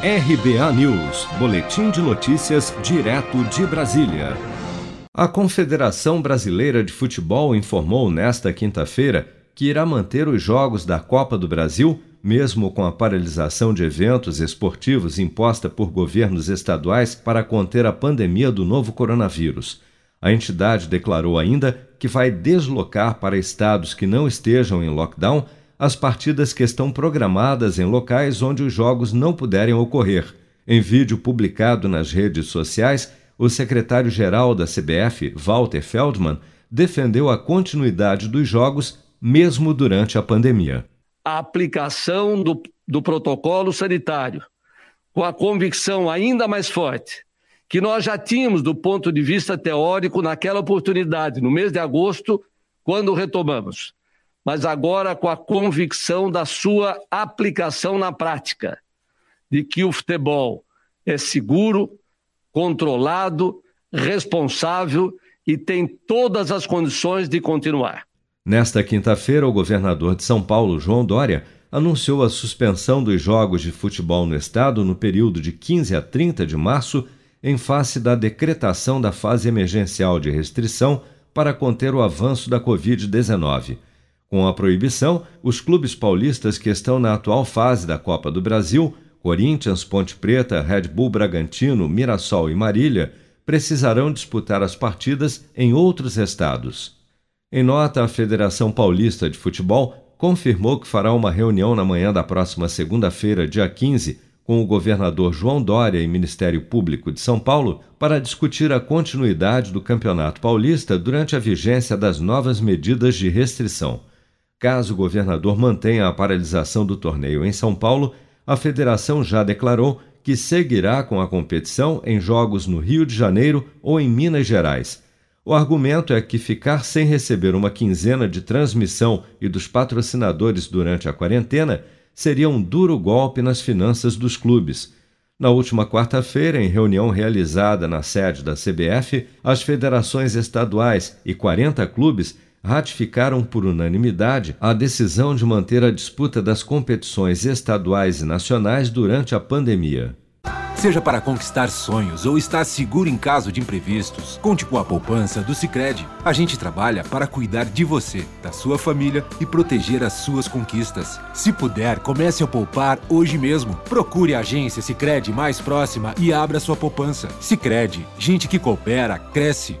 RBA News, Boletim de Notícias, direto de Brasília. A Confederação Brasileira de Futebol informou nesta quinta-feira que irá manter os Jogos da Copa do Brasil, mesmo com a paralisação de eventos esportivos imposta por governos estaduais para conter a pandemia do novo coronavírus. A entidade declarou ainda que vai deslocar para estados que não estejam em lockdown as partidas que estão programadas em locais onde os jogos não puderem ocorrer. Em vídeo publicado nas redes sociais, o secretário-geral da CBF, Walter Feldman, defendeu a continuidade dos jogos mesmo durante a pandemia. A aplicação do, do protocolo sanitário, com a convicção ainda mais forte que nós já tínhamos do ponto de vista teórico naquela oportunidade, no mês de agosto, quando retomamos mas agora com a convicção da sua aplicação na prática, de que o futebol é seguro, controlado, responsável e tem todas as condições de continuar. Nesta quinta-feira, o governador de São Paulo, João Dória, anunciou a suspensão dos jogos de futebol no estado no período de 15 a 30 de março, em face da decretação da fase emergencial de restrição para conter o avanço da Covid-19. Com a proibição, os clubes paulistas que estão na atual fase da Copa do Brasil, Corinthians, Ponte Preta, Red Bull Bragantino, Mirassol e Marília, precisarão disputar as partidas em outros estados. Em nota, a Federação Paulista de Futebol confirmou que fará uma reunião na manhã da próxima segunda-feira, dia 15, com o governador João Dória e Ministério Público de São Paulo para discutir a continuidade do Campeonato Paulista durante a vigência das novas medidas de restrição. Caso o governador mantenha a paralisação do torneio em São Paulo, a federação já declarou que seguirá com a competição em jogos no Rio de Janeiro ou em Minas Gerais. O argumento é que ficar sem receber uma quinzena de transmissão e dos patrocinadores durante a quarentena seria um duro golpe nas finanças dos clubes. Na última quarta-feira, em reunião realizada na sede da CBF, as federações estaduais e 40 clubes ratificaram por unanimidade a decisão de manter a disputa das competições estaduais e nacionais durante a pandemia. Seja para conquistar sonhos ou estar seguro em caso de imprevistos, conte com a poupança do Sicredi. A gente trabalha para cuidar de você, da sua família e proteger as suas conquistas. Se puder, comece a poupar hoje mesmo. Procure a agência Sicredi mais próxima e abra sua poupança. Sicredi, gente que coopera cresce